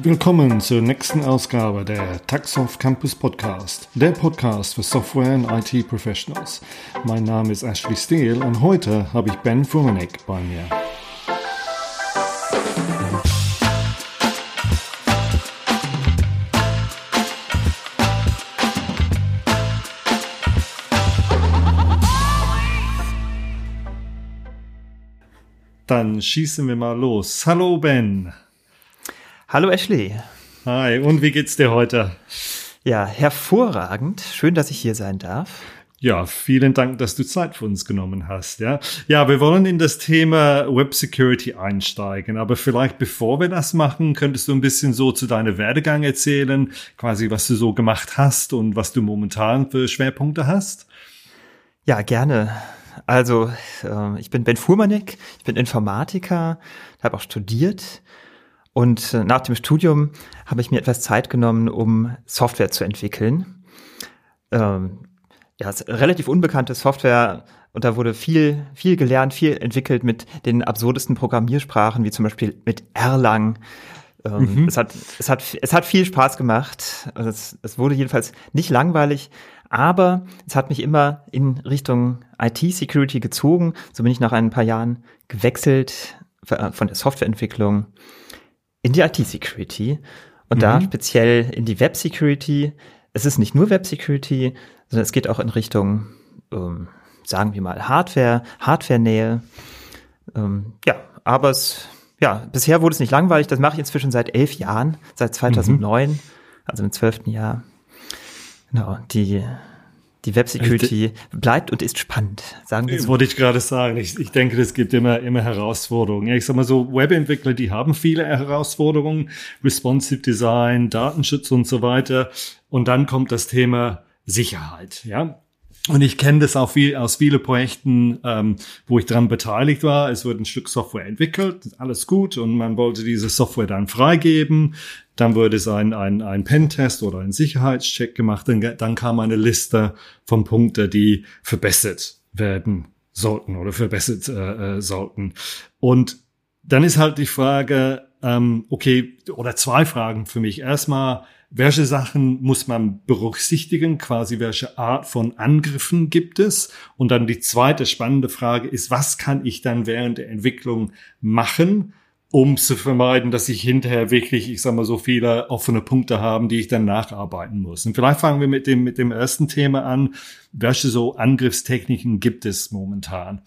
Willkommen zur nächsten Ausgabe der Taxoff Campus Podcast, der Podcast für Software und IT Professionals. Mein Name ist Ashley Steele und heute habe ich Ben Fumanek bei mir. Dann schießen wir mal los. Hallo Ben. Hallo Ashley. Hi, und wie geht's dir heute? Ja, hervorragend. Schön, dass ich hier sein darf. Ja, vielen Dank, dass du Zeit für uns genommen hast. Ja, ja, wir wollen in das Thema Web Security einsteigen. Aber vielleicht bevor wir das machen, könntest du ein bisschen so zu deinem Werdegang erzählen, quasi was du so gemacht hast und was du momentan für Schwerpunkte hast? Ja, gerne. Also, äh, ich bin Ben Fuhrmannek, ich bin Informatiker, habe auch studiert und nach dem Studium habe ich mir etwas Zeit genommen, um Software zu entwickeln. Ähm, ja, es ist relativ unbekannte Software und da wurde viel, viel gelernt, viel entwickelt mit den absurdesten Programmiersprachen, wie zum Beispiel mit Erlang. Ähm, mhm. es, hat, es, hat, es hat viel Spaß gemacht. Also es, es wurde jedenfalls nicht langweilig, aber es hat mich immer in Richtung IT-Security gezogen. So bin ich nach ein paar Jahren gewechselt äh, von der Softwareentwicklung in die IT-Security und mhm. da speziell in die Web-Security. Es ist nicht nur Web-Security, sondern es geht auch in Richtung, ähm, sagen wir mal, Hardware, Hardware-Nähe. Ähm, ja, aber es, ja, bisher wurde es nicht langweilig. Das mache ich inzwischen seit elf Jahren, seit 2009, mhm. also im zwölften Jahr. Genau, die die Web Security bleibt und ist spannend, sagen wir so. Das wollte ich gerade sagen. Ich, ich denke, es gibt immer, immer Herausforderungen. Ja, ich sag mal so, Webentwickler, die haben viele Herausforderungen. Responsive Design, Datenschutz und so weiter. Und dann kommt das Thema Sicherheit. Ja, und ich kenne das auch viel aus vielen Projekten, ähm, wo ich daran beteiligt war. Es wurde ein Stück Software entwickelt, alles gut, und man wollte diese Software dann freigeben. Dann wurde es ein, ein, ein Pentest oder ein Sicherheitscheck gemacht. Dann, dann kam eine Liste von Punkten, die verbessert werden sollten oder verbessert äh, äh, sollten. Und dann ist halt die Frage, ähm, okay, oder zwei Fragen für mich. Erstmal, welche Sachen muss man berücksichtigen, quasi welche Art von Angriffen gibt es? Und dann die zweite spannende Frage ist, was kann ich dann während der Entwicklung machen, um zu vermeiden, dass ich hinterher wirklich, ich sag mal, so viele offene Punkte haben, die ich dann nacharbeiten muss. Und vielleicht fangen wir mit dem, mit dem ersten Thema an. Welche so Angriffstechniken gibt es momentan?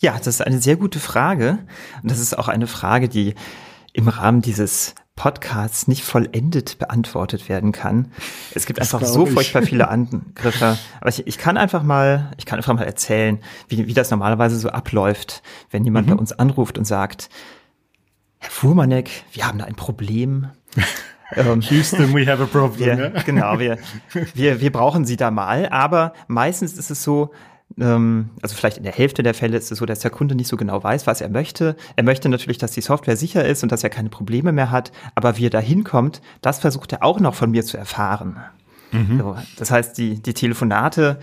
Ja, das ist eine sehr gute Frage. Und das ist auch eine Frage, die im Rahmen dieses Podcasts nicht vollendet beantwortet werden kann. Es gibt das einfach so furchtbar viele Angriffe. Aber ich, ich, kann einfach mal, ich kann einfach mal erzählen, wie, wie das normalerweise so abläuft, wenn jemand mhm. bei uns anruft und sagt, Herr Fuhrmannek, wir haben da ein Problem. ähm, Houston, we have a problem. Wir, genau, wir, wir, wir brauchen Sie da mal. Aber meistens ist es so, also vielleicht in der Hälfte der Fälle ist es so, dass der Kunde nicht so genau weiß, was er möchte. Er möchte natürlich, dass die Software sicher ist und dass er keine Probleme mehr hat, aber wie er da hinkommt, das versucht er auch noch von mir zu erfahren. Mhm. So, das heißt, die, die Telefonate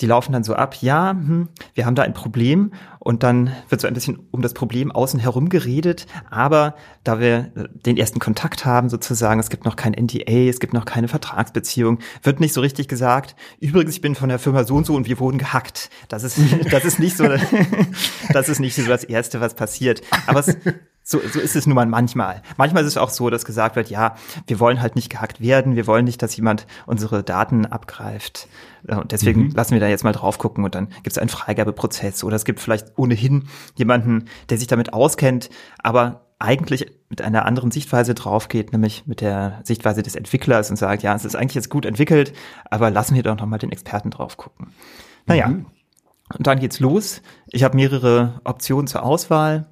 die laufen dann so ab, ja, hm, wir haben da ein Problem und dann wird so ein bisschen um das Problem außen herum geredet, aber da wir den ersten Kontakt haben sozusagen, es gibt noch kein NDA, es gibt noch keine Vertragsbeziehung, wird nicht so richtig gesagt, übrigens, ich bin von der Firma so und so und wir wurden gehackt. Das ist, das ist nicht so, das ist nicht so das Erste, was passiert. Aber es, so, so ist es nun mal manchmal. Manchmal ist es auch so, dass gesagt wird, ja, wir wollen halt nicht gehackt werden, wir wollen nicht, dass jemand unsere Daten abgreift. Und deswegen mhm. lassen wir da jetzt mal drauf gucken und dann gibt es einen Freigabeprozess oder es gibt vielleicht ohnehin jemanden, der sich damit auskennt, aber eigentlich mit einer anderen Sichtweise drauf geht, nämlich mit der Sichtweise des Entwicklers und sagt, ja, es ist eigentlich jetzt gut entwickelt, aber lassen wir doch noch mal den Experten drauf gucken. Naja, mhm. und dann geht's los. Ich habe mehrere Optionen zur Auswahl.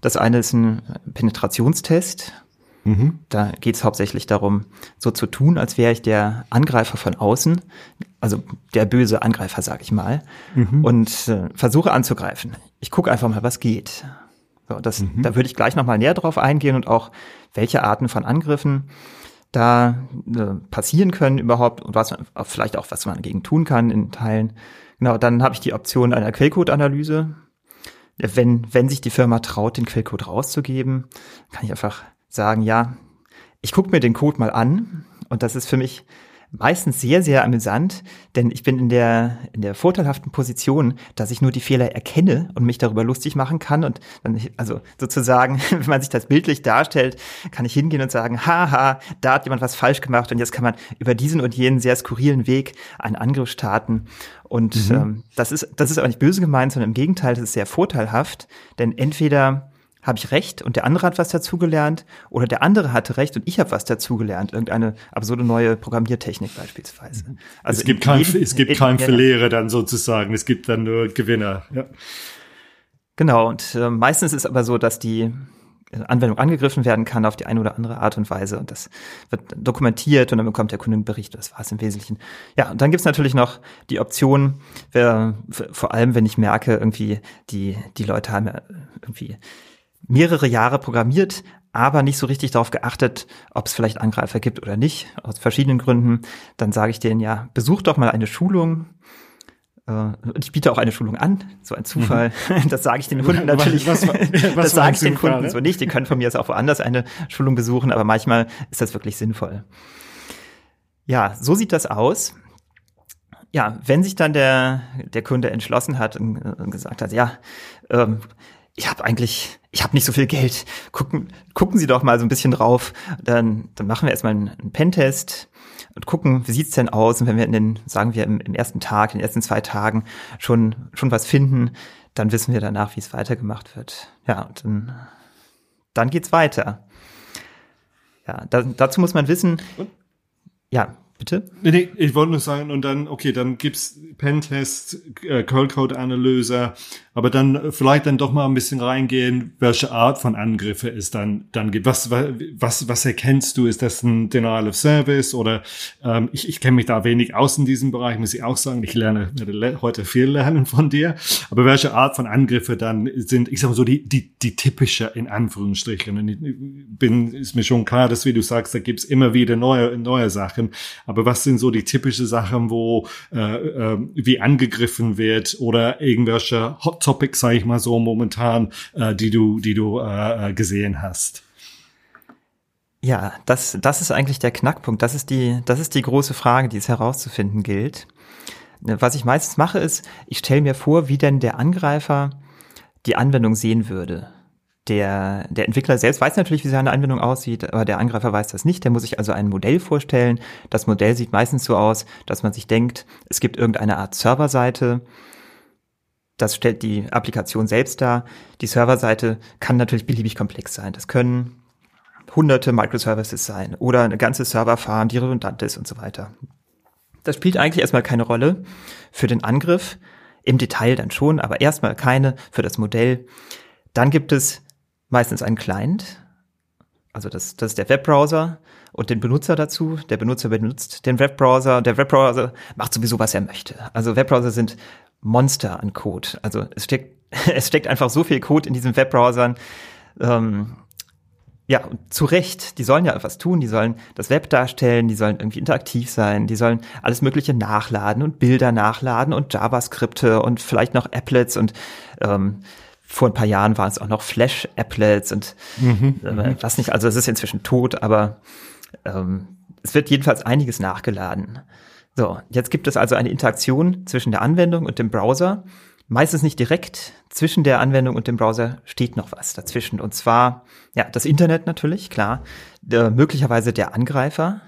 Das eine ist ein Penetrationstest. Mhm. Da geht es hauptsächlich darum, so zu tun, als wäre ich der Angreifer von außen, also der böse Angreifer, sag ich mal, mhm. und äh, versuche anzugreifen. Ich gucke einfach mal, was geht. So, das, mhm. Da würde ich gleich nochmal näher drauf eingehen und auch, welche Arten von Angriffen da äh, passieren können überhaupt und was man, vielleicht auch, was man dagegen tun kann in Teilen. Genau, dann habe ich die Option einer Quellcode-Analyse wenn, wenn sich die Firma traut, den Quellcode rauszugeben, kann ich einfach sagen, ja, ich gucke mir den Code mal an und das ist für mich meistens sehr, sehr amüsant, denn ich bin in der, in der vorteilhaften Position, dass ich nur die Fehler erkenne und mich darüber lustig machen kann. Und dann, also sozusagen, wenn man sich das bildlich darstellt, kann ich hingehen und sagen, haha, da hat jemand was falsch gemacht und jetzt kann man über diesen und jenen sehr skurrilen Weg einen Angriff starten. Und mhm. ähm, das ist, das ist aber nicht böse gemeint, sondern im Gegenteil, das ist sehr vorteilhaft, denn entweder habe ich recht und der andere hat was dazugelernt oder der andere hatte recht und ich habe was dazugelernt, irgendeine absurde neue Programmiertechnik beispielsweise. Also es gibt kein, jedem, es gibt kein Verlierer dann sozusagen, es gibt dann nur Gewinner. Ja. Genau und äh, meistens ist aber so, dass die Anwendung angegriffen werden kann auf die eine oder andere Art und Weise und das wird dokumentiert und dann bekommt der Kunde einen Bericht. Das war es im Wesentlichen. Ja, und dann gibt's natürlich noch die Option, wer, vor allem wenn ich merke, irgendwie die die Leute haben ja irgendwie mehrere Jahre programmiert, aber nicht so richtig darauf geachtet, ob es vielleicht Angreifer gibt oder nicht, aus verschiedenen Gründen, dann sage ich denen ja, besuch doch mal eine Schulung. Äh, ich biete auch eine Schulung an, so ein Zufall. Mhm. Das sage ich den Kunden natürlich. Was, was, was das sage ich den Kunden so nicht. Die können von mir jetzt auch woanders eine Schulung besuchen, aber manchmal ist das wirklich sinnvoll. Ja, so sieht das aus. Ja, wenn sich dann der, der Kunde entschlossen hat und, und gesagt hat, ja, ähm, ich habe eigentlich, ich habe nicht so viel Geld. Gucken, gucken Sie doch mal so ein bisschen drauf. Dann, dann machen wir erstmal einen, einen Pentest und gucken, wie sieht's denn aus? Und wenn wir in den, sagen wir, im, im ersten Tag, in den ersten zwei Tagen schon, schon was finden, dann wissen wir danach, wie es weitergemacht wird. Ja, und dann, dann geht's weiter. Ja, da, dazu muss man wissen, ja, Bitte? Nee, nee, ich wollte nur sagen, und dann, okay, dann gibt's Pentest, äh, Code-Analyse, aber dann vielleicht dann doch mal ein bisschen reingehen, welche Art von Angriffe es dann, dann gibt. Was, was, was erkennst du? Ist das ein Denial of Service oder, ähm, ich, ich kenne mich da wenig aus in diesem Bereich, muss ich auch sagen. Ich lerne, heute viel lernen von dir. Aber welche Art von Angriffe dann sind, ich sag mal so, die, die, die typische, in Anführungsstrichen. Und ich bin, ist mir schon klar, dass, wie du sagst, da gibt's immer wieder neue, neue Sachen. Aber was sind so die typische Sachen, wo äh, äh, wie angegriffen wird oder irgendwelche Hot Topics, sage ich mal so momentan, äh, die du, die du äh, äh, gesehen hast? Ja, das, das ist eigentlich der Knackpunkt. Das ist die, das ist die große Frage, die es herauszufinden gilt. Was ich meistens mache, ist, ich stelle mir vor, wie denn der Angreifer die Anwendung sehen würde der, der Entwickler selbst weiß natürlich, wie seine Anwendung aussieht, aber der Angreifer weiß das nicht. Der muss sich also ein Modell vorstellen. Das Modell sieht meistens so aus, dass man sich denkt, es gibt irgendeine Art Serverseite. Das stellt die Applikation selbst dar. Die Serverseite kann natürlich beliebig komplex sein. Das können hunderte Microservices sein oder eine ganze Serverfarm, die redundant ist und so weiter. Das spielt eigentlich erstmal keine Rolle für den Angriff. Im Detail dann schon, aber erstmal keine für das Modell. Dann gibt es meistens einen Client, also das, das ist der Webbrowser und den Benutzer dazu. Der Benutzer benutzt den Webbrowser. Der Webbrowser macht sowieso, was er möchte. Also Webbrowser sind Monster an Code. Also es steckt, es steckt einfach so viel Code in diesen Webbrowsern. Ähm, ja, zu Recht. Die sollen ja etwas tun. Die sollen das Web darstellen. Die sollen irgendwie interaktiv sein. Die sollen alles Mögliche nachladen und Bilder nachladen und JavaScripte und vielleicht noch Applets und ähm, vor ein paar Jahren waren es auch noch Flash-Applets und mhm, äh, mhm. was nicht, also es ist inzwischen tot, aber ähm, es wird jedenfalls einiges nachgeladen. So, jetzt gibt es also eine Interaktion zwischen der Anwendung und dem Browser. Meistens nicht direkt. Zwischen der Anwendung und dem Browser steht noch was dazwischen. Und zwar, ja, das Internet natürlich, klar. Der, möglicherweise der Angreifer.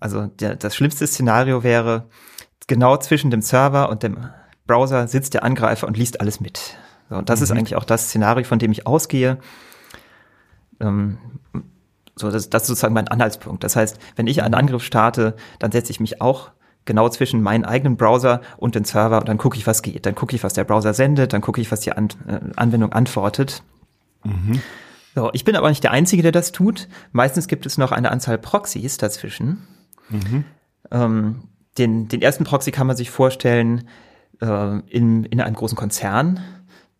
Also der, das schlimmste Szenario wäre, genau zwischen dem Server und dem Browser sitzt der Angreifer und liest alles mit. Und das mhm. ist eigentlich auch das Szenario, von dem ich ausgehe. Ähm, so, das, das ist sozusagen mein Anhaltspunkt. Das heißt, wenn ich einen Angriff starte, dann setze ich mich auch genau zwischen meinen eigenen Browser und den Server und dann gucke ich, was geht. Dann gucke ich, was der Browser sendet, dann gucke ich, was die An äh, Anwendung antwortet. Mhm. So, ich bin aber nicht der Einzige, der das tut. Meistens gibt es noch eine Anzahl Proxys dazwischen. Mhm. Ähm, den, den ersten Proxy kann man sich vorstellen äh, in, in einem großen Konzern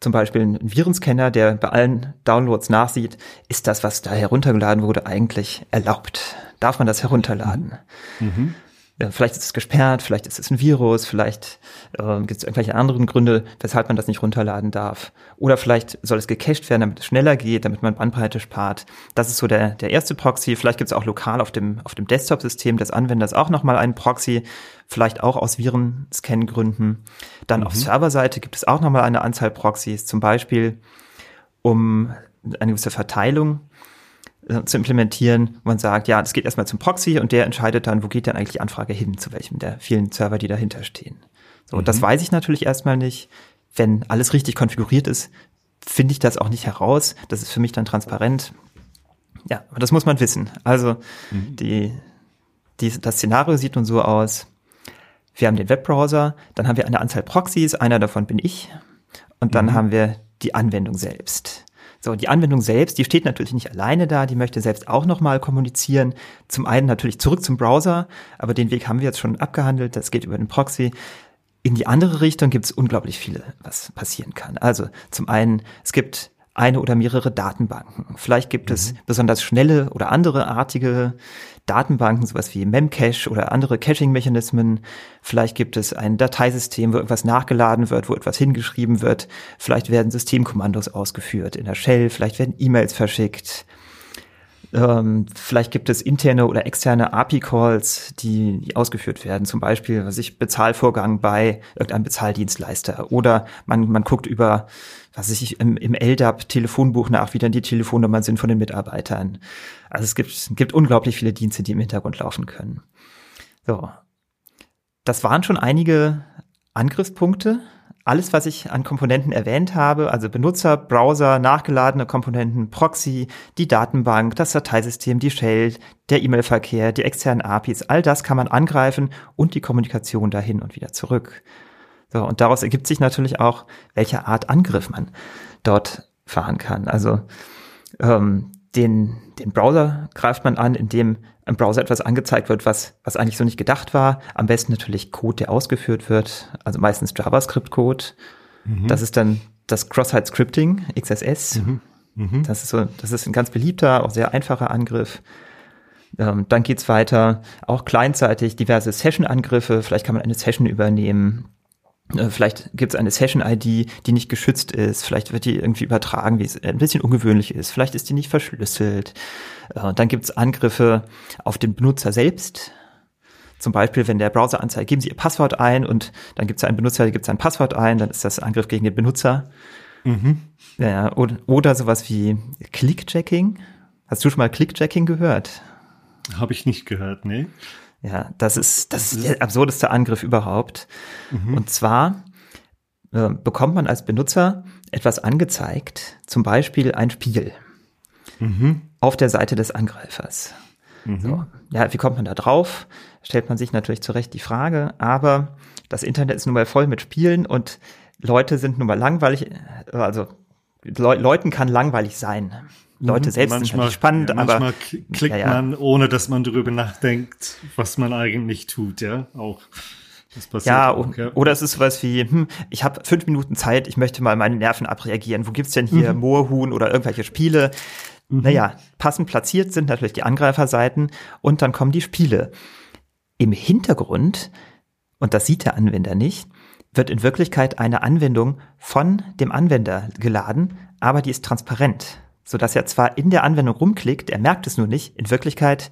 zum Beispiel ein Virenscanner, der bei allen Downloads nachsieht, ist das, was da heruntergeladen wurde, eigentlich erlaubt? Darf man das herunterladen? Mhm. Ja, vielleicht ist es gesperrt, vielleicht ist es ein Virus, vielleicht äh, gibt es irgendwelche anderen Gründe, weshalb man das nicht runterladen darf. Oder vielleicht soll es gecached werden, damit es schneller geht, damit man Bandbreite spart. Das ist so der, der erste Proxy. Vielleicht gibt es auch lokal auf dem, auf dem Desktop-System des Anwenders auch nochmal einen Proxy, vielleicht auch aus Virenscan-Gründen. Dann mhm. auf Serverseite gibt es auch nochmal eine Anzahl Proxys, zum Beispiel um eine gewisse Verteilung äh, zu implementieren, wo man sagt, ja, das geht erstmal zum Proxy und der entscheidet dann, wo geht denn eigentlich die Anfrage hin, zu welchem der vielen Server, die dahinter stehen. So, mhm. das weiß ich natürlich erstmal nicht. Wenn alles richtig konfiguriert ist, finde ich das auch nicht heraus. Das ist für mich dann transparent. Ja, aber das muss man wissen. Also mhm. die, die, das Szenario sieht nun so aus. Wir haben den Webbrowser, dann haben wir eine Anzahl Proxys, einer davon bin ich. Und dann mhm. haben wir die Anwendung selbst. So, die Anwendung selbst, die steht natürlich nicht alleine da, die möchte selbst auch nochmal kommunizieren. Zum einen natürlich zurück zum Browser, aber den Weg haben wir jetzt schon abgehandelt, das geht über den Proxy. In die andere Richtung gibt es unglaublich viele, was passieren kann. Also zum einen, es gibt eine oder mehrere Datenbanken. Vielleicht gibt mhm. es besonders schnelle oder andere artige Datenbanken, sowas wie Memcache oder andere Caching-Mechanismen. Vielleicht gibt es ein Dateisystem, wo irgendwas nachgeladen wird, wo etwas hingeschrieben wird. Vielleicht werden Systemkommandos ausgeführt in der Shell. Vielleicht werden E-Mails verschickt. Ähm, vielleicht gibt es interne oder externe API-Calls, die, ausgeführt werden. Zum Beispiel, was ich Bezahlvorgang bei irgendeinem Bezahldienstleister. Oder man, man guckt über, was ich im, im LDAP-Telefonbuch nach, wie dann die Telefonnummern sind von den Mitarbeitern. Also es gibt, gibt unglaublich viele Dienste, die im Hintergrund laufen können. So. Das waren schon einige Angriffspunkte alles, was ich an Komponenten erwähnt habe, also Benutzer, Browser, nachgeladene Komponenten, Proxy, die Datenbank, das Dateisystem, die Shell, der E-Mail-Verkehr, die externen APIs, all das kann man angreifen und die Kommunikation dahin und wieder zurück. So, und daraus ergibt sich natürlich auch, welche Art Angriff man dort fahren kann. Also ähm, den, den Browser greift man an, indem im Browser etwas angezeigt wird, was, was eigentlich so nicht gedacht war. Am besten natürlich Code, der ausgeführt wird, also meistens JavaScript-Code. Mhm. Das ist dann das Cross-Site-Scripting, XSS. Mhm. Mhm. Das ist so, das ist ein ganz beliebter, auch sehr einfacher Angriff. Ähm, dann geht's weiter, auch kleinzeitig diverse Session-Angriffe. Vielleicht kann man eine Session übernehmen. Äh, vielleicht gibt es eine Session-ID, die nicht geschützt ist. Vielleicht wird die irgendwie übertragen, wie es ein bisschen ungewöhnlich ist. Vielleicht ist die nicht verschlüsselt. Äh, dann gibt es Angriffe auf den Benutzer selbst. Zum Beispiel, wenn der Browser anzeigt, geben Sie Ihr Passwort ein und dann gibt es einen Benutzer, der gibt sein Passwort ein, dann ist das Angriff gegen den Benutzer. Mhm. Ja, oder, oder sowas wie Clickjacking. Hast du schon mal Clickjacking gehört? Habe ich nicht gehört, nee. Ja, das ist, das ist der absurdeste Angriff überhaupt. Mhm. Und zwar äh, bekommt man als Benutzer etwas angezeigt, zum Beispiel ein Spiegel mhm. auf der Seite des Angreifers. Mhm. So. Ja, wie kommt man da drauf? Stellt man sich natürlich zurecht die Frage, aber das Internet ist nun mal voll mit Spielen und Leute sind nun mal langweilig, also Le Leuten kann langweilig sein. Leute mhm. selbst manchmal, sind spannend, ja, manchmal aber klickt ja, ja. man, ohne dass man darüber nachdenkt, was man eigentlich tut, ja, auch. Ja, auch, ja, oder es ist sowas wie, hm, ich habe fünf Minuten Zeit, ich möchte mal meine Nerven abreagieren. Wo gibt's denn hier mhm. Moorhuhn oder irgendwelche Spiele? Mhm. Naja, passend platziert sind natürlich die Angreiferseiten und dann kommen die Spiele. Im Hintergrund, und das sieht der Anwender nicht, wird in Wirklichkeit eine Anwendung von dem Anwender geladen, aber die ist transparent so dass er zwar in der Anwendung rumklickt, er merkt es nur nicht, in Wirklichkeit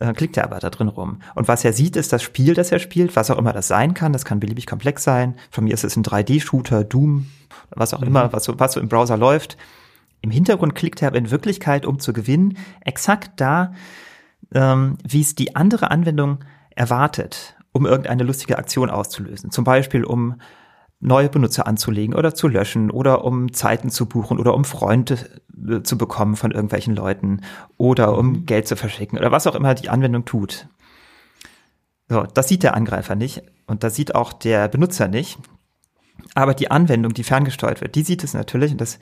äh, klickt er aber da drin rum. Und was er sieht, ist das Spiel, das er spielt, was auch immer das sein kann, das kann beliebig komplex sein. Von mir ist es ein 3D-Shooter, Doom, was auch mhm. immer, was so, was so im Browser läuft. Im Hintergrund klickt er aber in Wirklichkeit, um zu gewinnen, exakt da, ähm, wie es die andere Anwendung erwartet, um irgendeine lustige Aktion auszulösen. Zum Beispiel, um neue Benutzer anzulegen oder zu löschen oder um Zeiten zu buchen oder um Freunde äh, zu bekommen von irgendwelchen Leuten oder um mhm. Geld zu verschicken oder was auch immer die Anwendung tut. So, das sieht der Angreifer nicht und das sieht auch der Benutzer nicht. Aber die Anwendung, die ferngesteuert wird, die sieht es natürlich und das,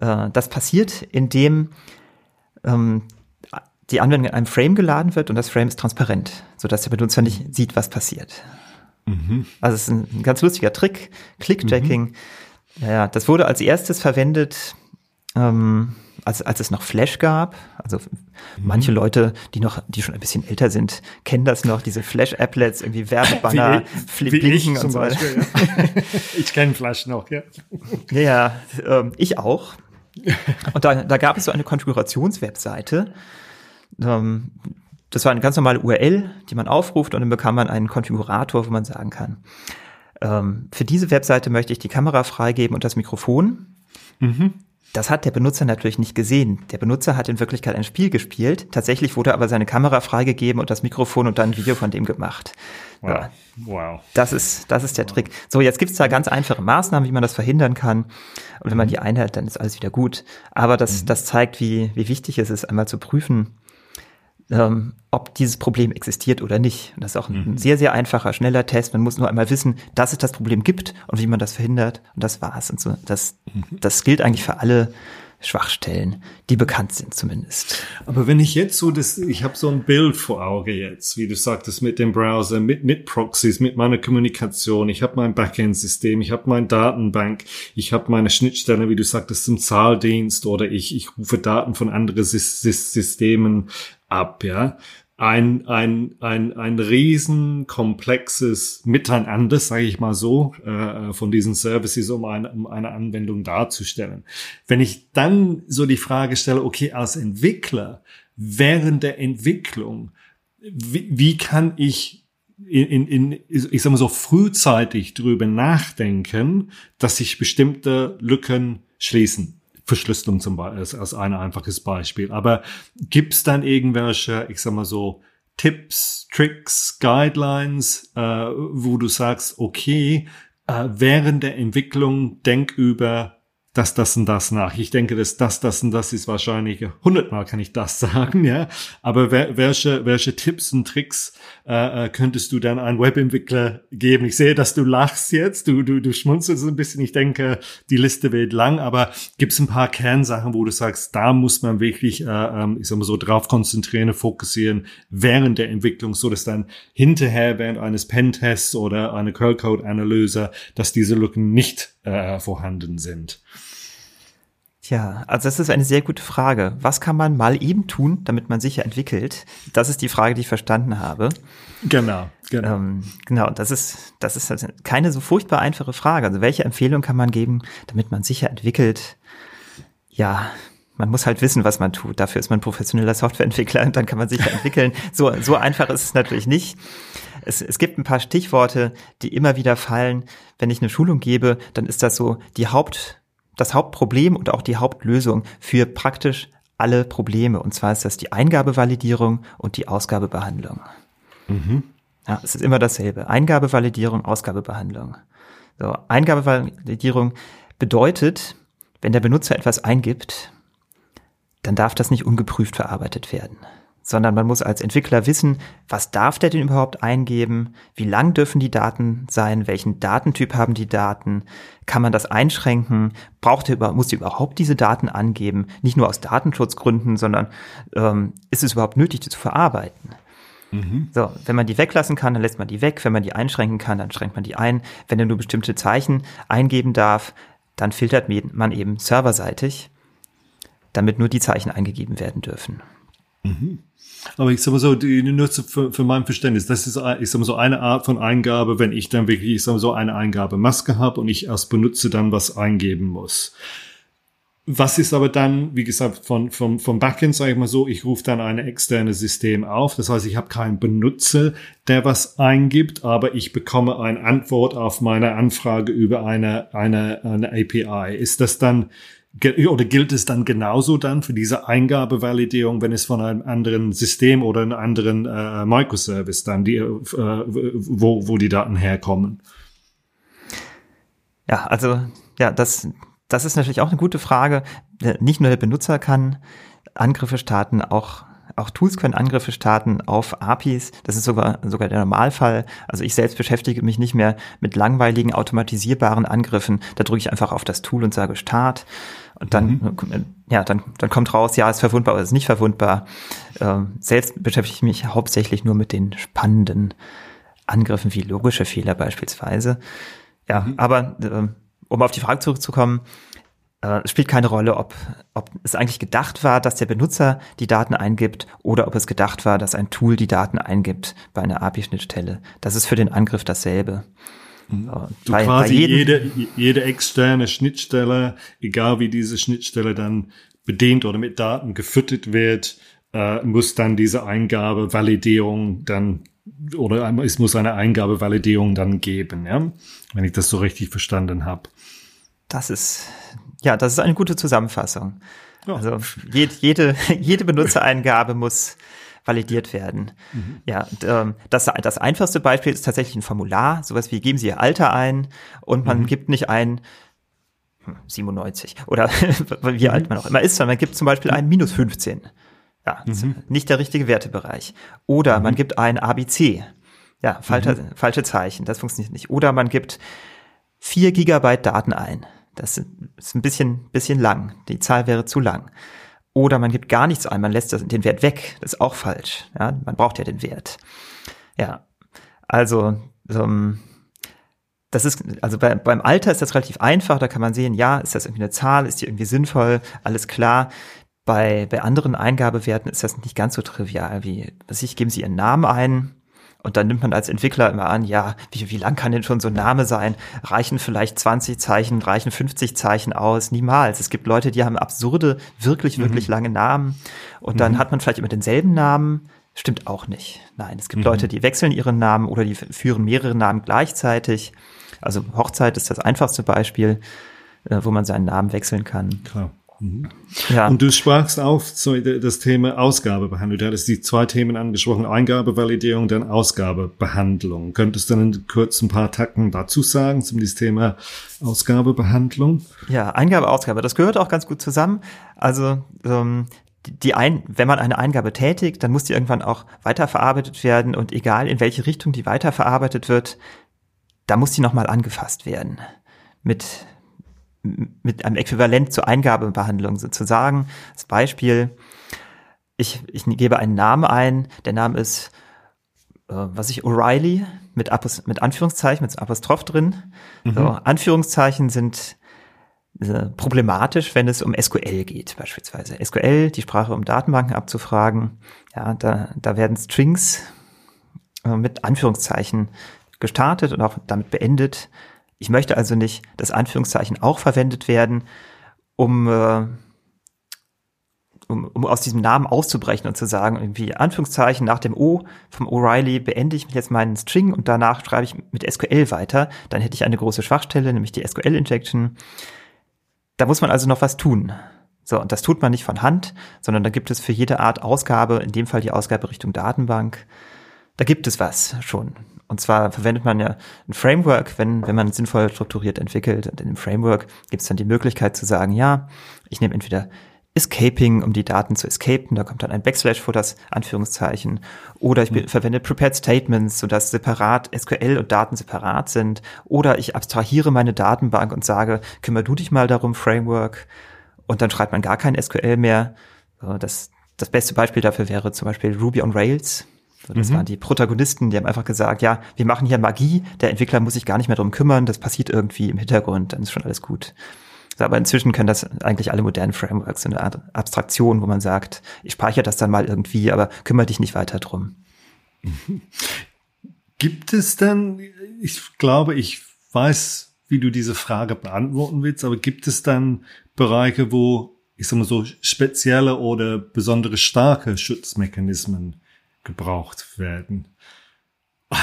äh, das passiert, indem ähm, die Anwendung in einem Frame geladen wird und das Frame ist transparent, sodass der Benutzer nicht sieht, was passiert. Mhm. Also es ist ein ganz lustiger Trick, Clickjacking. Mhm. Ja, das wurde als erstes verwendet ähm, als, als es noch Flash gab. Also mhm. manche Leute, die noch, die schon ein bisschen älter sind, kennen das noch, diese Flash-Applets, irgendwie Werbebanner, wie, wie blinken und so weiter. Ja. ich kenne Flash noch, ja. Ja, ja ähm, ich auch. Und da, da gab es so eine Konfigurationswebseite. Ähm, das war eine ganz normale URL, die man aufruft und dann bekam man einen Konfigurator, wo man sagen kann, ähm, für diese Webseite möchte ich die Kamera freigeben und das Mikrofon. Mhm. Das hat der Benutzer natürlich nicht gesehen. Der Benutzer hat in Wirklichkeit ein Spiel gespielt. Tatsächlich wurde aber seine Kamera freigegeben und das Mikrofon und dann ein Video von dem gemacht. Wow. Ja. wow. Das ist, das ist der wow. Trick. So, jetzt gibt's da ganz einfache Maßnahmen, wie man das verhindern kann. Und wenn man die einhält, dann ist alles wieder gut. Aber das, mhm. das zeigt, wie, wie wichtig es ist, einmal zu prüfen, ähm, ob dieses Problem existiert oder nicht. Und das ist auch ein mhm. sehr, sehr einfacher, schneller Test. Man muss nur einmal wissen, dass es das Problem gibt und wie man das verhindert. Und das war's. Und so, das, mhm. das gilt eigentlich für alle Schwachstellen, die bekannt sind zumindest. Aber wenn ich jetzt so das, ich habe so ein Bild vor Auge jetzt, wie du sagtest, mit dem Browser, mit, mit Proxys, mit meiner Kommunikation, ich habe mein Backend-System, ich habe mein Datenbank, ich habe meine Schnittstelle, wie du sagtest, zum Zahldienst oder ich, ich rufe Daten von anderen Systemen ab, ja. Ein, ein, ein, ein riesen komplexes Miteinander, sage ich mal so, äh, von diesen Services, um eine, um eine Anwendung darzustellen. Wenn ich dann so die Frage stelle, okay, als Entwickler, während der Entwicklung, wie, wie kann ich in, in, in, ich sag mal so, frühzeitig drüber nachdenken, dass sich bestimmte Lücken schließen? Verschlüsselung zum Beispiel als ein einfaches Beispiel. Aber gibt es dann irgendwelche, ich sag mal so, Tipps, Tricks, Guidelines, äh, wo du sagst, okay, äh, während der Entwicklung denk über das, das und das nach. Ich denke, dass das, das und das ist wahrscheinlich hundertmal kann ich das sagen, ja. Aber welche, welche Tipps und Tricks äh, äh, könntest du dann einem Webentwickler geben? Ich sehe, dass du lachst jetzt, du, du, du schmunzelst ein bisschen. Ich denke, die Liste wird lang, aber gibt es ein paar Kernsachen, wo du sagst, da muss man wirklich, äh, ähm, ich sag mal so, drauf konzentrieren, fokussieren während der Entwicklung, so dass dann hinterher während eines Pentests oder einer Quellcode-Analyse, dass diese Lücken nicht äh, vorhanden sind. Tja, also das ist eine sehr gute Frage. Was kann man mal eben tun, damit man sicher entwickelt? Das ist die Frage, die ich verstanden habe. Genau, genau. Ähm, genau, das ist, das ist also keine so furchtbar einfache Frage. Also welche Empfehlung kann man geben, damit man sicher entwickelt? Ja, man muss halt wissen, was man tut. Dafür ist man professioneller Softwareentwickler und dann kann man sicher entwickeln. So, so einfach ist es natürlich nicht. Es, es gibt ein paar Stichworte, die immer wieder fallen. Wenn ich eine Schulung gebe, dann ist das so die Haupt, das Hauptproblem und auch die Hauptlösung für praktisch alle Probleme. Und zwar ist das die Eingabevalidierung und die Ausgabebehandlung. Mhm. Ja, es ist immer dasselbe. Eingabevalidierung, Ausgabebehandlung. So, Eingabevalidierung bedeutet, wenn der Benutzer etwas eingibt, dann darf das nicht ungeprüft verarbeitet werden sondern man muss als Entwickler wissen, was darf der denn überhaupt eingeben, wie lang dürfen die Daten sein, welchen Datentyp haben die Daten, kann man das einschränken, braucht er muss er überhaupt diese Daten angeben, nicht nur aus Datenschutzgründen, sondern ähm, ist es überhaupt nötig, die zu verarbeiten? Mhm. So, wenn man die weglassen kann, dann lässt man die weg. Wenn man die einschränken kann, dann schränkt man die ein. Wenn er nur bestimmte Zeichen eingeben darf, dann filtert man eben serverseitig, damit nur die Zeichen eingegeben werden dürfen. Mhm. Aber ich sag mal so, die, nur für, für mein Verständnis, das ist, ich sag mal so, eine Art von Eingabe, wenn ich dann wirklich, ich sag mal so, eine Eingabemaske habe und ich als Benutzer dann was eingeben muss. Was ist aber dann, wie gesagt, von, vom, vom Backend, sage ich mal so, ich rufe dann ein externes System auf. Das heißt, ich habe keinen Benutzer, der was eingibt, aber ich bekomme eine Antwort auf meine Anfrage über eine, eine, eine API. Ist das dann oder gilt es dann genauso dann für diese Eingabevalidierung, wenn es von einem anderen System oder einem anderen äh, Microservice dann, die, äh, wo, wo die Daten herkommen? Ja, also ja, das, das ist natürlich auch eine gute Frage. Nicht nur der Benutzer kann Angriffe starten, auch auch Tools können Angriffe starten auf APIs. Das ist sogar, sogar der Normalfall. Also ich selbst beschäftige mich nicht mehr mit langweiligen, automatisierbaren Angriffen. Da drücke ich einfach auf das Tool und sage Start. Und dann, mhm. ja, dann, dann kommt raus, ja, ist verwundbar oder ist nicht verwundbar. Ähm, selbst beschäftige ich mich hauptsächlich nur mit den spannenden Angriffen wie logische Fehler beispielsweise. Ja, mhm. aber äh, um auf die Frage zurückzukommen, äh, es spielt keine Rolle, ob, ob es eigentlich gedacht war, dass der Benutzer die Daten eingibt oder ob es gedacht war, dass ein Tool die Daten eingibt bei einer API-Schnittstelle. Das ist für den Angriff dasselbe. Mhm. Du bei, quasi bei jede, jede externe Schnittstelle, egal wie diese Schnittstelle dann bedient oder mit Daten gefüttert wird, äh, muss dann diese Eingabevalidierung dann oder es muss eine Eingabevalidierung dann geben, ja, wenn ich das so richtig verstanden habe. Das ist ja, das ist eine gute Zusammenfassung. Ja. Also jede, jede, jede Benutzereingabe muss validiert werden. Mhm. Ja, und, ähm, das, das einfachste Beispiel ist tatsächlich ein Formular, sowas wie geben Sie Ihr Alter ein und man mhm. gibt nicht ein 97 hm, oder wie mhm. alt man auch immer ist, sondern man gibt zum Beispiel ein minus 15. Ja, mhm. nicht der richtige Wertebereich. Oder man mhm. gibt ein ABC. Ja, falsche, mhm. falsche Zeichen, das funktioniert nicht. Oder man gibt vier Gigabyte Daten ein. Das ist ein bisschen, bisschen lang. Die Zahl wäre zu lang. Oder man gibt gar nichts ein, man lässt den Wert weg. Das ist auch falsch. Ja, man braucht ja den Wert. Ja, also um, das ist, also bei, beim Alter ist das relativ einfach. Da kann man sehen, ja, ist das irgendwie eine Zahl, ist die irgendwie sinnvoll, alles klar. Bei, bei anderen Eingabewerten ist das nicht ganz so trivial wie, was ich, geben Sie Ihren Namen ein, und dann nimmt man als Entwickler immer an, ja, wie, wie lang kann denn schon so ein Name sein? Reichen vielleicht 20 Zeichen, reichen 50 Zeichen aus? Niemals. Es gibt Leute, die haben absurde, wirklich, mhm. wirklich lange Namen. Und dann mhm. hat man vielleicht immer denselben Namen. Stimmt auch nicht. Nein, es gibt mhm. Leute, die wechseln ihren Namen oder die führen mehrere Namen gleichzeitig. Also Hochzeit ist das einfachste Beispiel, äh, wo man seinen Namen wechseln kann. Klar. Mhm. Ja. Und du sprachst auch so das Thema Ausgabebehandlung. Du hattest die zwei Themen angesprochen, Eingabevalidierung, dann Ausgabebehandlung. Könntest du dann kurz ein paar Takten dazu sagen, zum dieses Thema Ausgabebehandlung? Ja, Eingabe, Ausgabe, das gehört auch ganz gut zusammen. Also ähm, die ein, wenn man eine Eingabe tätigt, dann muss die irgendwann auch weiterverarbeitet werden und egal in welche Richtung die weiterverarbeitet wird, da muss die nochmal angefasst werden. Mit mit einem Äquivalent zur Eingabebehandlung sozusagen. Als Beispiel, ich, ich gebe einen Namen ein, der Name ist, äh, was ich, O'Reilly mit, Apos mit Anführungszeichen, mit Apostroph drin. Mhm. So, Anführungszeichen sind äh, problematisch, wenn es um SQL geht, beispielsweise. SQL, die Sprache, um Datenbanken abzufragen. Ja, da, da werden Strings äh, mit Anführungszeichen gestartet und auch damit beendet. Ich möchte also nicht, dass Anführungszeichen auch verwendet werden, um, äh, um, um aus diesem Namen auszubrechen und zu sagen, irgendwie Anführungszeichen nach dem O vom O'Reilly beende ich jetzt meinen String und danach schreibe ich mit SQL weiter. Dann hätte ich eine große Schwachstelle, nämlich die SQL-Injection. Da muss man also noch was tun. So, und das tut man nicht von Hand, sondern da gibt es für jede Art Ausgabe, in dem Fall die Ausgabe Richtung Datenbank, da gibt es was schon. Und zwar verwendet man ja ein Framework, wenn, wenn man sinnvoll strukturiert entwickelt. Und in dem Framework gibt es dann die Möglichkeit zu sagen, ja, ich nehme entweder Escaping, um die Daten zu escapen, da kommt dann ein Backslash vor das Anführungszeichen. Oder ich mhm. verwende Prepared Statements, sodass separat SQL und Daten separat sind. Oder ich abstrahiere meine Datenbank und sage, kümmer du dich mal darum, Framework. Und dann schreibt man gar kein SQL mehr. Das, das beste Beispiel dafür wäre zum Beispiel Ruby on Rails. So, das mhm. waren die Protagonisten, die haben einfach gesagt, ja, wir machen hier Magie, der Entwickler muss sich gar nicht mehr drum kümmern, das passiert irgendwie im Hintergrund, dann ist schon alles gut. So, aber inzwischen können das eigentlich alle modernen Frameworks, so eine Art Abstraktion, wo man sagt, ich speichere das dann mal irgendwie, aber kümmere dich nicht weiter drum. Gibt es denn, ich glaube, ich weiß, wie du diese Frage beantworten willst, aber gibt es dann Bereiche, wo, ich sag mal so, spezielle oder besondere starke Schutzmechanismen gebraucht werden.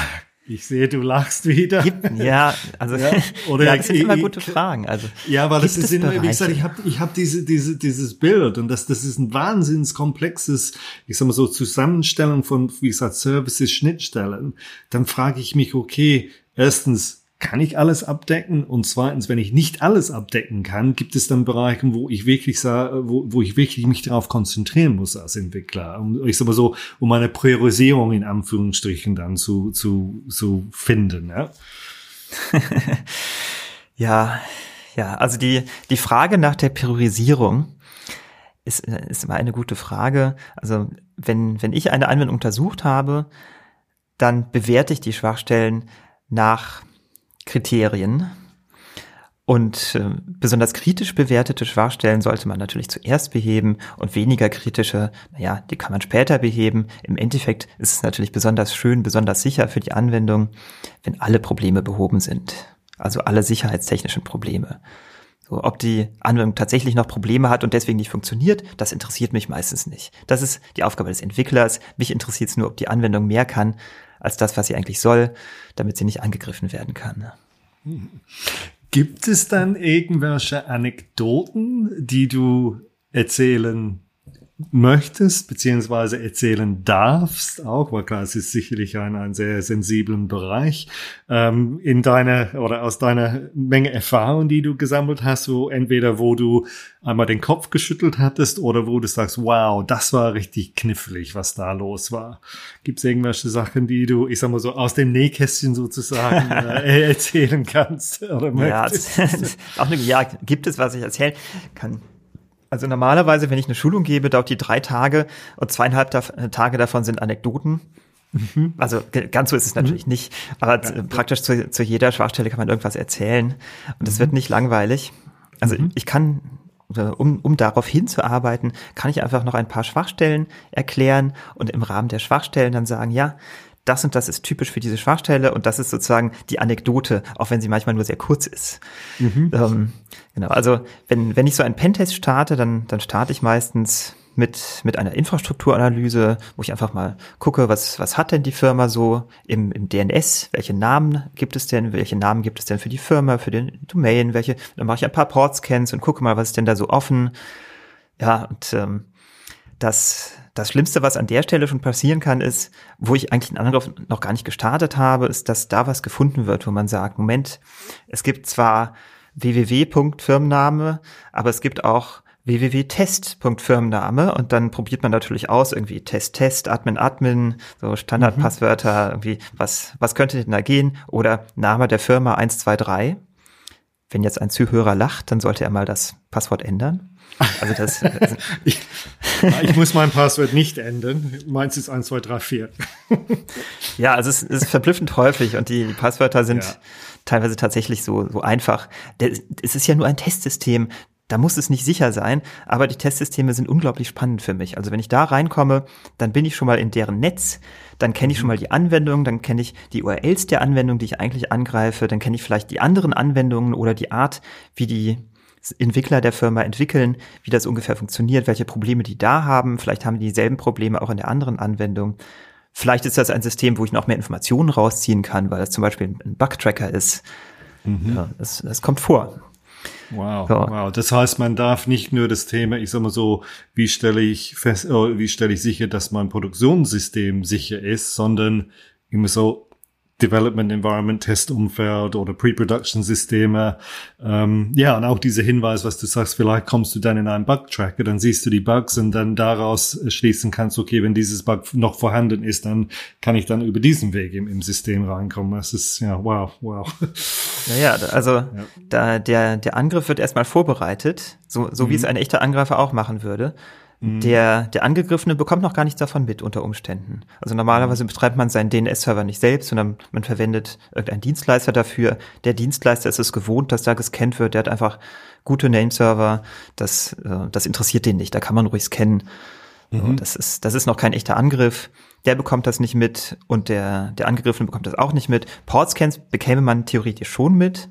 Ich sehe, du lachst wieder. Ja, also ja, oder ja, das sind immer gute Fragen. Also ja, weil das ist in, wie gesagt, ich habe ich hab diese diese dieses Bild und das das ist ein wahnsinns komplexes, ich sag mal so Zusammenstellung von wie gesagt Services Schnittstellen. Dann frage ich mich, okay, erstens kann ich alles abdecken? Und zweitens, wenn ich nicht alles abdecken kann, gibt es dann Bereiche, wo ich wirklich sage, wo, wo ich wirklich mich darauf konzentrieren muss als Entwickler. Um, ich sag mal so, um eine Priorisierung in Anführungsstrichen dann zu, zu, zu finden, ja. ja, ja, also die, die Frage nach der Priorisierung ist, ist immer eine gute Frage. Also wenn, wenn ich eine Anwendung untersucht habe, dann bewerte ich die Schwachstellen nach Kriterien. Und äh, besonders kritisch bewertete Schwachstellen sollte man natürlich zuerst beheben und weniger kritische, naja, die kann man später beheben. Im Endeffekt ist es natürlich besonders schön, besonders sicher für die Anwendung, wenn alle Probleme behoben sind. Also alle sicherheitstechnischen Probleme. So, ob die Anwendung tatsächlich noch Probleme hat und deswegen nicht funktioniert, das interessiert mich meistens nicht. Das ist die Aufgabe des Entwicklers. Mich interessiert es nur, ob die Anwendung mehr kann als das, was sie eigentlich soll, damit sie nicht angegriffen werden kann. Gibt es dann irgendwelche Anekdoten, die du erzählen möchtest, beziehungsweise erzählen darfst, auch, weil klar, es ist sicherlich ein, ein sehr sensiblen Bereich, ähm, in deiner oder aus deiner Menge Erfahrung, die du gesammelt hast, wo entweder wo du einmal den Kopf geschüttelt hattest oder wo du sagst, wow, das war richtig knifflig, was da los war. Gibt es irgendwelche Sachen, die du, ich sag mal so, aus dem Nähkästchen sozusagen äh, erzählen kannst oder möchtest? Ja, auch eine, ja, gibt es, was ich erzählen kann. Also normalerweise, wenn ich eine Schulung gebe, dauert die drei Tage und zweieinhalb äh, Tage davon sind Anekdoten. Mhm. Also ganz so ist es natürlich mhm. nicht, aber ja. praktisch zu, zu, jeder Schwachstelle kann man irgendwas erzählen und es mhm. wird nicht langweilig. Also mhm. ich kann, um, um darauf hinzuarbeiten, kann ich einfach noch ein paar Schwachstellen erklären und im Rahmen der Schwachstellen dann sagen, ja, das und das ist typisch für diese Schwachstelle und das ist sozusagen die Anekdote, auch wenn sie manchmal nur sehr kurz ist. Mhm. Ähm, genau, also wenn, wenn ich so einen Pentest starte, dann, dann starte ich meistens mit, mit einer Infrastrukturanalyse, wo ich einfach mal gucke, was, was hat denn die Firma so im, im DNS, welche Namen gibt es denn, welche Namen gibt es denn für die Firma, für den Domain, welche, dann mache ich ein paar Port-Scans und gucke mal, was ist denn da so offen. Ja, und ähm, das, das Schlimmste, was an der Stelle schon passieren kann, ist, wo ich eigentlich einen Angriff noch gar nicht gestartet habe, ist, dass da was gefunden wird, wo man sagt, Moment, es gibt zwar www.firmenname, aber es gibt auch www.test.firmenname und dann probiert man natürlich aus, irgendwie Test, Test, Admin, Admin, so Standardpasswörter, mhm. irgendwie, was, was könnte denn da gehen? Oder Name der Firma 123. Wenn jetzt ein Zuhörer lacht, dann sollte er mal das Passwort ändern. Also das. Also ich, ich, muss mein Passwort nicht ändern. Meins ist 1, 2, 3, 4. ja, also es ist verblüffend häufig und die, die Passwörter sind ja. teilweise tatsächlich so, so einfach. Es ist ja nur ein Testsystem. Da muss es nicht sicher sein, aber die Testsysteme sind unglaublich spannend für mich. Also wenn ich da reinkomme, dann bin ich schon mal in deren Netz, dann kenne ich schon mal die Anwendung, dann kenne ich die URLs der Anwendung, die ich eigentlich angreife, dann kenne ich vielleicht die anderen Anwendungen oder die Art, wie die Entwickler der Firma entwickeln, wie das ungefähr funktioniert, welche Probleme die da haben. Vielleicht haben die dieselben Probleme auch in der anderen Anwendung. Vielleicht ist das ein System, wo ich noch mehr Informationen rausziehen kann, weil das zum Beispiel ein Bug-Tracker ist. Mhm. Ja, das, das kommt vor. Wow, so. wow. Das heißt, man darf nicht nur das Thema, ich sag mal so, wie stelle ich fest, äh, wie stelle ich sicher, dass mein Produktionssystem sicher ist, sondern immer so, Development Environment, Testumfeld oder Pre-Production Systeme. Ähm, ja, und auch dieser Hinweis, was du sagst, vielleicht kommst du dann in einen Bug-Tracker, dann siehst du die Bugs und dann daraus schließen kannst, okay, wenn dieses Bug noch vorhanden ist, dann kann ich dann über diesen Weg im, im System reinkommen. Das ist, ja, wow, wow. Naja, also ja. da der, der Angriff wird erstmal vorbereitet, so, so mhm. wie es ein echter Angreifer auch machen würde. Mhm. Der, der Angegriffene bekommt noch gar nichts davon mit unter Umständen. Also normalerweise mhm. betreibt man seinen DNS-Server nicht selbst, sondern man verwendet irgendeinen Dienstleister dafür. Der Dienstleister ist es gewohnt, dass da gescannt wird. Der hat einfach gute Nameserver. Das, äh, das interessiert den nicht. Da kann man ruhig scannen. Mhm. Das ist, das ist noch kein echter Angriff. Der bekommt das nicht mit und der, der Angegriffene bekommt das auch nicht mit. Portscans bekäme man theoretisch schon mit.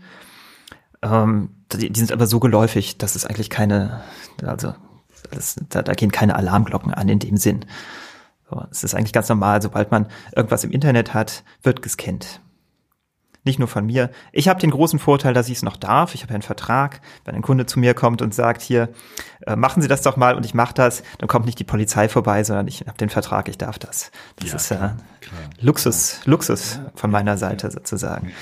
Ähm, die, die sind aber so geläufig, dass es eigentlich keine, also das, da, da gehen keine Alarmglocken an in dem Sinn. So, es ist eigentlich ganz normal, sobald man irgendwas im Internet hat, wird gescannt. Nicht nur von mir. Ich habe den großen Vorteil, dass ich es noch darf. Ich habe einen Vertrag. Wenn ein Kunde zu mir kommt und sagt, hier, äh, machen Sie das doch mal und ich mache das, dann kommt nicht die Polizei vorbei, sondern ich habe den Vertrag, ich darf das. Das ja, ist äh, Luxus, Luxus von meiner Seite sozusagen.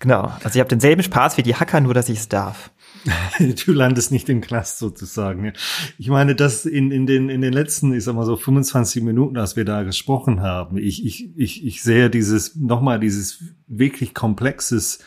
Genau. Also ich habe denselben Spaß wie die Hacker, nur dass ich es darf. du landest nicht im Knast sozusagen. Ich meine, das in, in, den, in den letzten, ich sag mal so 25 Minuten, als wir da gesprochen haben, ich, ich, ich, ich sehe dieses, nochmal dieses wirklich komplexes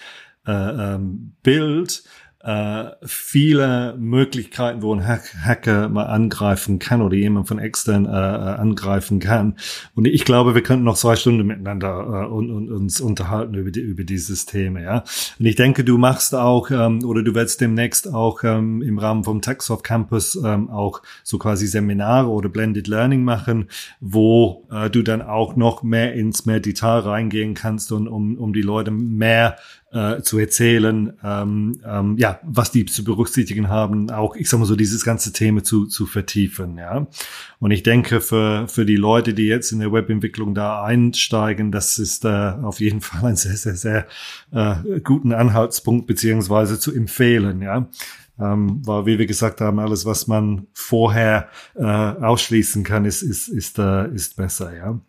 äh, ähm, Bild äh, viele Möglichkeiten, wo ein Hacker mal angreifen kann oder jemand von extern äh, äh, angreifen kann. Und ich glaube, wir könnten noch zwei Stunden miteinander äh, und, und, uns unterhalten über, die, über dieses Thema. Ja? Und ich denke, du machst auch ähm, oder du wirst demnächst auch ähm, im Rahmen vom Textsoft Campus ähm, auch so quasi Seminare oder Blended Learning machen, wo äh, du dann auch noch mehr ins mehr Detail reingehen kannst und um, um die Leute mehr äh, zu erzählen, ähm, ähm, ja, was die zu berücksichtigen haben, auch, ich sag mal so, dieses ganze Thema zu, zu vertiefen, ja. Und ich denke, für, für die Leute, die jetzt in der Webentwicklung da einsteigen, das ist äh, auf jeden Fall ein sehr, sehr, sehr äh, guten Anhaltspunkt, beziehungsweise zu empfehlen, ja. Ähm, weil, wie wir gesagt haben, alles, was man vorher äh, ausschließen kann, ist, ist, ist, äh, ist besser, ja.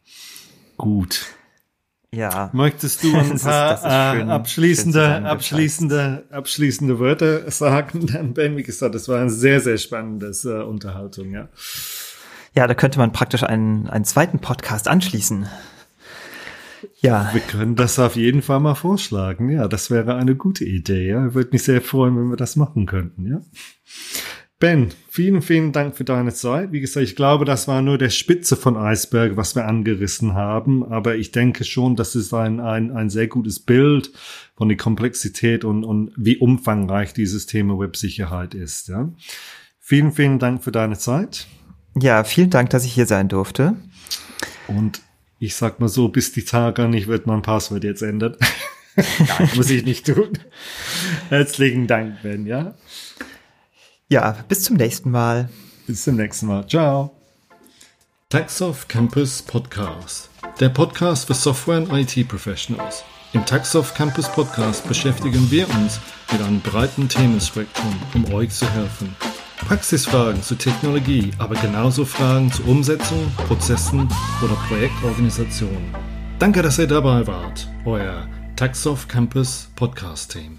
Gut. Ja. Möchtest du ein paar ist, schön, äh, abschließende, abschließende, abschließende Wörter sagen? Dann Ben, wie gesagt, das war eine sehr, sehr spannende äh, Unterhaltung, ja. Ja, da könnte man praktisch einen, einen zweiten Podcast anschließen. Ja. Wir können das auf jeden Fall mal vorschlagen. Ja, das wäre eine gute Idee. Ja, ich würde mich sehr freuen, wenn wir das machen könnten. Ja. Ben, vielen, vielen Dank für deine Zeit. Wie gesagt, ich glaube, das war nur der Spitze von Eisberg, was wir angerissen haben. Aber ich denke schon, das ist ein, ein, ein sehr gutes Bild von der Komplexität und, und wie umfangreich dieses Thema Websicherheit ist. Ja. Vielen, vielen Dank für deine Zeit. Ja, vielen Dank, dass ich hier sein durfte. Und ich sag mal so, bis die Tage nicht wird mein Passwort jetzt ändern. Nein, muss ich nicht tun. Herzlichen Dank, Ben, ja. Ja, bis zum nächsten Mal. Bis zum nächsten Mal. Ciao. Taxoff Campus Podcast. Der Podcast für Software und IT Professionals. Im Taxoff Campus Podcast beschäftigen wir uns mit einem breiten Themenspektrum, um euch zu helfen. Praxisfragen zu Technologie, aber genauso Fragen zur Umsetzung, Prozessen oder Projektorganisation. Danke, dass ihr dabei wart. Euer Taxoff Campus Podcast Team.